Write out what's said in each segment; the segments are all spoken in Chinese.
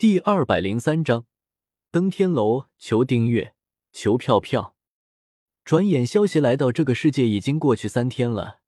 第二百零三章登天楼，求订阅，求票票。转眼，萧协来到这个世界已经过去三天了，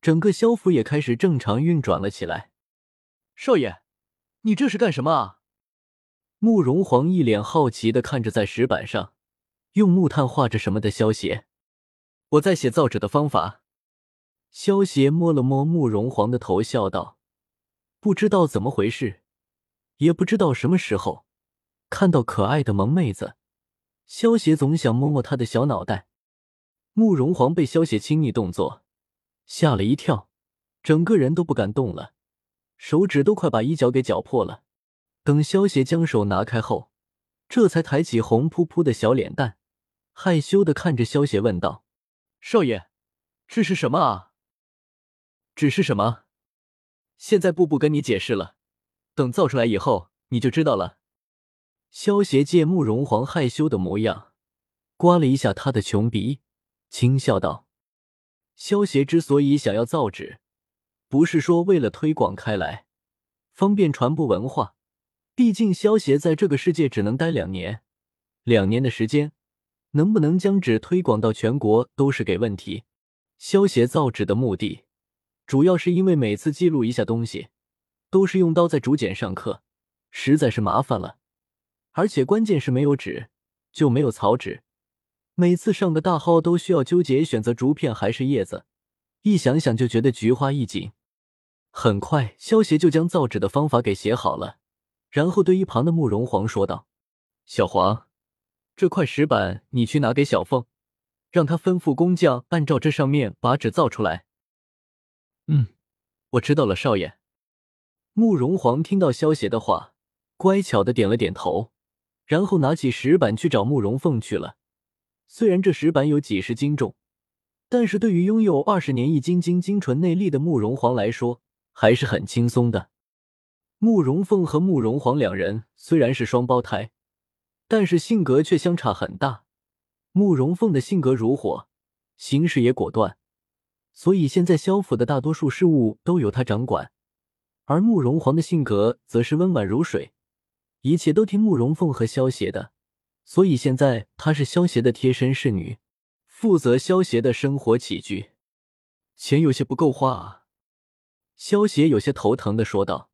整个萧府也开始正常运转了起来。少爷，你这是干什么啊？慕容皇一脸好奇的看着在石板上用木炭画着什么的萧协。我在写造纸的方法。萧协摸了摸慕容皇的头，笑道：“不知道怎么回事。”也不知道什么时候看到可爱的萌妹子，萧协总想摸摸她的小脑袋。慕容皇被萧协亲昵动作吓了一跳，整个人都不敢动了，手指都快把衣角给绞破了。等萧协将手拿开后，这才抬起红扑扑的小脸蛋，害羞的看着萧协问道：“少爷，这是什么啊？只是什么？现在步步跟你解释了。”等造出来以后，你就知道了。萧协见慕容皇害羞的模样，刮了一下他的穷鼻，轻笑道：“萧协之所以想要造纸，不是说为了推广开来，方便传播文化。毕竟萧协在这个世界只能待两年，两年的时间，能不能将纸推广到全国都是给问题。萧协造纸的目的，主要是因为每次记录一下东西。”都是用刀在竹简上刻，实在是麻烦了。而且关键是没有纸就没有草纸，每次上个大号都需要纠结选择竹片还是叶子，一想想就觉得菊花一紧。很快，萧协就将造纸的方法给写好了，然后对一旁的慕容皇说道：“小黄，这块石板你去拿给小凤，让他吩咐工匠按照这上面把纸造出来。”“嗯，我知道了，少爷。”慕容皇听到萧协的话，乖巧的点了点头，然后拿起石板去找慕容凤去了。虽然这石板有几十斤重，但是对于拥有二十年易筋经精纯内力的慕容皇来说，还是很轻松的。慕容凤和慕容皇两人虽然是双胞胎，但是性格却相差很大。慕容凤的性格如火，行事也果断，所以现在萧府的大多数事务都由他掌管。而慕容皇的性格则是温婉如水，一切都听慕容凤和萧协的，所以现在她是萧协的贴身侍女，负责萧协的生活起居。钱有些不够花啊，萧协有些头疼的说道。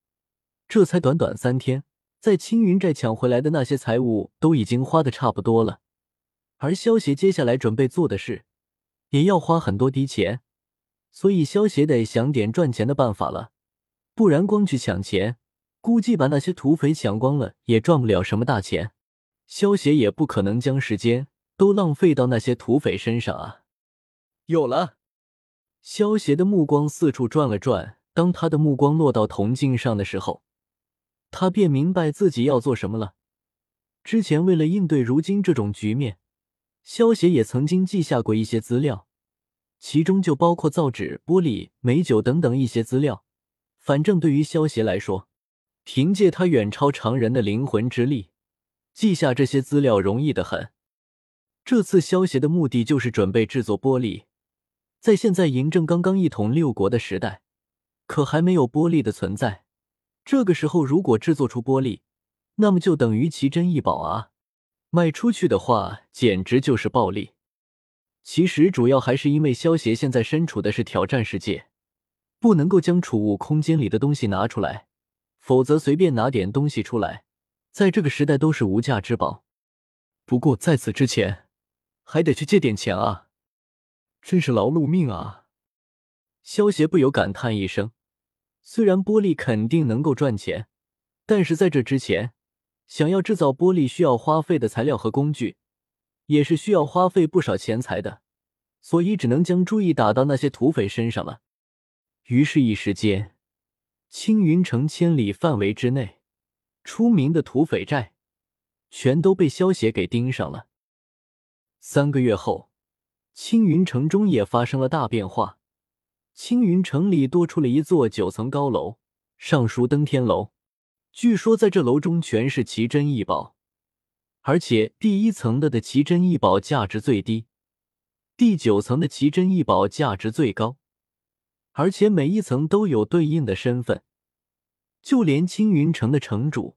这才短短三天，在青云寨抢回来的那些财物都已经花的差不多了，而萧协接下来准备做的事，也要花很多滴钱，所以萧协得想点赚钱的办法了。不然，光去抢钱，估计把那些土匪抢光了，也赚不了什么大钱。萧协也不可能将时间都浪费到那些土匪身上啊！有了，萧协的目光四处转了转，当他的目光落到铜镜上的时候，他便明白自己要做什么了。之前为了应对如今这种局面，萧协也曾经记下过一些资料，其中就包括造纸、玻璃、美酒等等一些资料。反正对于萧协来说，凭借他远超常人的灵魂之力，记下这些资料容易的很。这次萧协的目的就是准备制作玻璃。在现在嬴政刚刚一统六国的时代，可还没有玻璃的存在。这个时候，如果制作出玻璃，那么就等于奇珍异宝啊！卖出去的话，简直就是暴利。其实主要还是因为萧协现在身处的是挑战世界。不能够将储物空间里的东西拿出来，否则随便拿点东西出来，在这个时代都是无价之宝。不过在此之前，还得去借点钱啊，真是劳碌命啊！萧协不由感叹一声。虽然玻璃肯定能够赚钱，但是在这之前，想要制造玻璃需要花费的材料和工具，也是需要花费不少钱财的，所以只能将注意打到那些土匪身上了。于是，一时间，青云城千里范围之内，出名的土匪寨，全都被萧协给盯上了。三个月后，青云城中也发生了大变化。青云城里多出了一座九层高楼，上书登天楼。据说在这楼中全是奇珍异宝，而且第一层的的奇珍异宝价值最低，第九层的奇珍异宝价值最高。而且每一层都有对应的身份，就连青云城的城主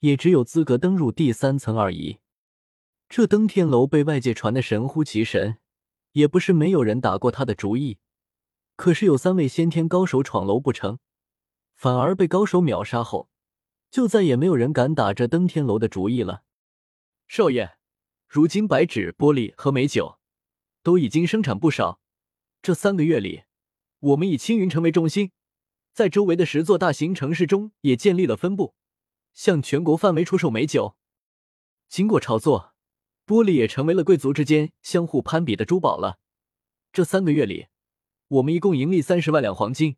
也只有资格登入第三层而已。这登天楼被外界传的神乎其神，也不是没有人打过他的主意。可是有三位先天高手闯楼不成，反而被高手秒杀后，就再也没有人敢打这登天楼的主意了。少爷，如今白纸、玻璃和美酒都已经生产不少。这三个月里，我们以青云城为中心，在周围的十座大型城市中也建立了分部，向全国范围出售美酒。经过炒作，玻璃也成为了贵族之间相互攀比的珠宝了。这三个月里，我们一共盈利三十万两黄金。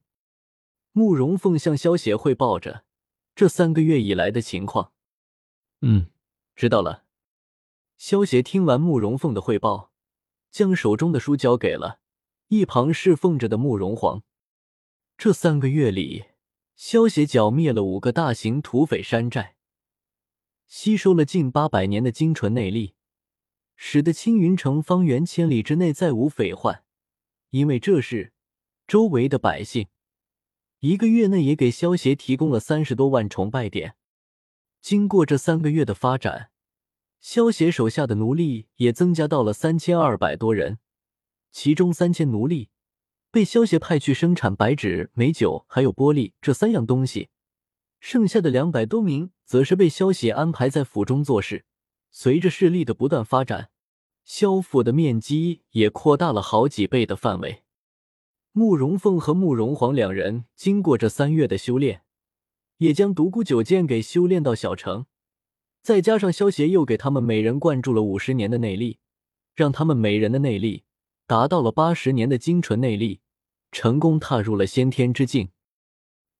慕容凤向萧协汇报着这三个月以来的情况。嗯，知道了。萧协听完慕容凤的汇报，将手中的书交给了。一旁侍奉着的慕容皇，这三个月里，萧协剿灭了五个大型土匪山寨，吸收了近八百年的精纯内力，使得青云城方圆千里之内再无匪患。因为这事，周围的百姓一个月内也给萧协提供了三十多万崇拜点。经过这三个月的发展，萧协手下的奴隶也增加到了三千二百多人。其中三千奴隶被萧协派去生产白纸、美酒，还有玻璃这三样东西，剩下的两百多名则是被萧协安排在府中做事。随着势力的不断发展，萧府的面积也扩大了好几倍的范围。慕容凤和慕容皇两人经过这三月的修炼，也将独孤九剑给修炼到小成，再加上萧协又给他们每人灌注了五十年的内力，让他们每人的内力。达到了八十年的精纯内力，成功踏入了先天之境。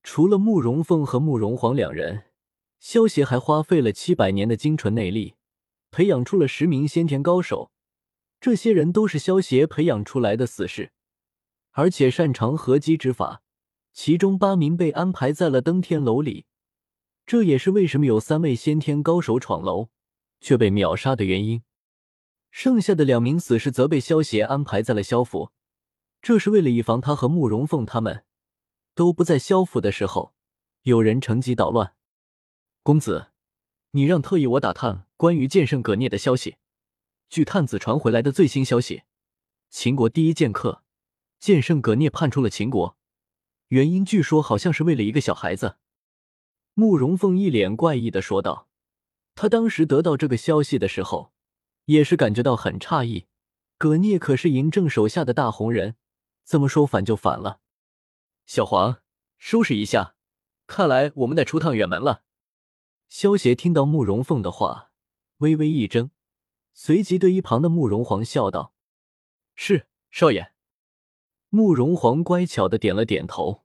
除了慕容凤和慕容皇两人，萧协还花费了七百年的精纯内力，培养出了十名先天高手。这些人都是萧协培养出来的死士，而且擅长合击之法。其中八名被安排在了登天楼里，这也是为什么有三位先天高手闯楼却被秒杀的原因。剩下的两名死士则被萧协安排在了萧府，这是为了以防他和慕容凤他们都不在萧府的时候，有人乘机捣乱。公子，你让特意我打探关于剑圣葛聂的消息。据探子传回来的最新消息，秦国第一剑客剑圣葛聂叛出了秦国，原因据说好像是为了一个小孩子。慕容凤一脸怪异的说道：“他当时得到这个消息的时候。”也是感觉到很诧异，葛聂可是嬴政手下的大红人，怎么说反就反了？小黄，收拾一下，看来我们得出趟远门了。萧协听到慕容凤的话，微微一怔，随即对一旁的慕容皇笑道：“是，少爷。”慕容皇乖巧的点了点头。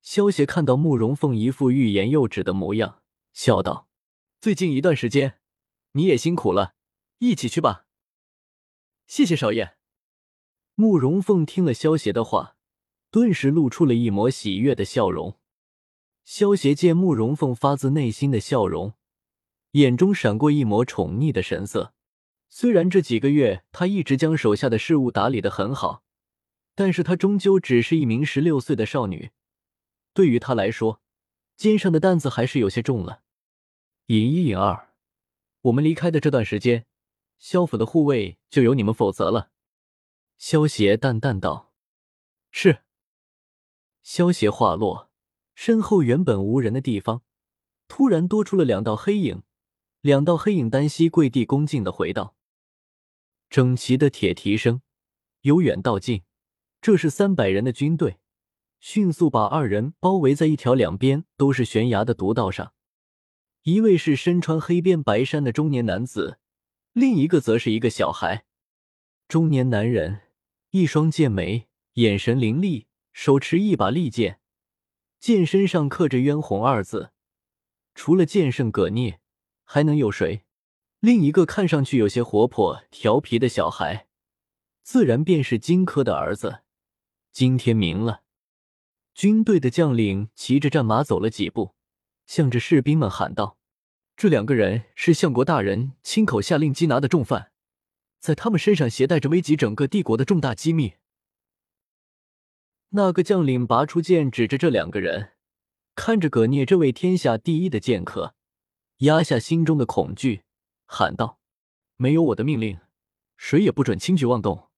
萧协看到慕容凤一副欲言又止的模样，笑道：“最近一段时间，你也辛苦了。”一起去吧，谢谢少爷。慕容凤听了萧协的话，顿时露出了一抹喜悦的笑容。萧协见慕容凤发自内心的笑容，眼中闪过一抹宠溺的神色。虽然这几个月他一直将手下的事务打理的很好，但是他终究只是一名十六岁的少女，对于他来说，肩上的担子还是有些重了。尹一、尹二，我们离开的这段时间。萧府的护卫就由你们负责了。”萧邪淡淡道。“是。”萧邪话落，身后原本无人的地方，突然多出了两道黑影。两道黑影单膝跪地，恭敬的回道：“整齐的铁蹄声由远到近，这是三百人的军队，迅速把二人包围在一条两边都是悬崖的独道上。一位是身穿黑边白衫的中年男子。”另一个则是一个小孩，中年男人，一双剑眉，眼神凌厉，手持一把利剑，剑身上刻着“渊红”二字。除了剑圣葛聂，还能有谁？另一个看上去有些活泼调皮的小孩，自然便是荆轲的儿子金天明了。军队的将领骑着战马走了几步，向着士兵们喊道。这两个人是相国大人亲口下令缉拿的重犯，在他们身上携带着危及整个帝国的重大机密。那个将领拔出剑，指着这两个人，看着葛聂这位天下第一的剑客，压下心中的恐惧，喊道：“没有我的命令，谁也不准轻举妄动。”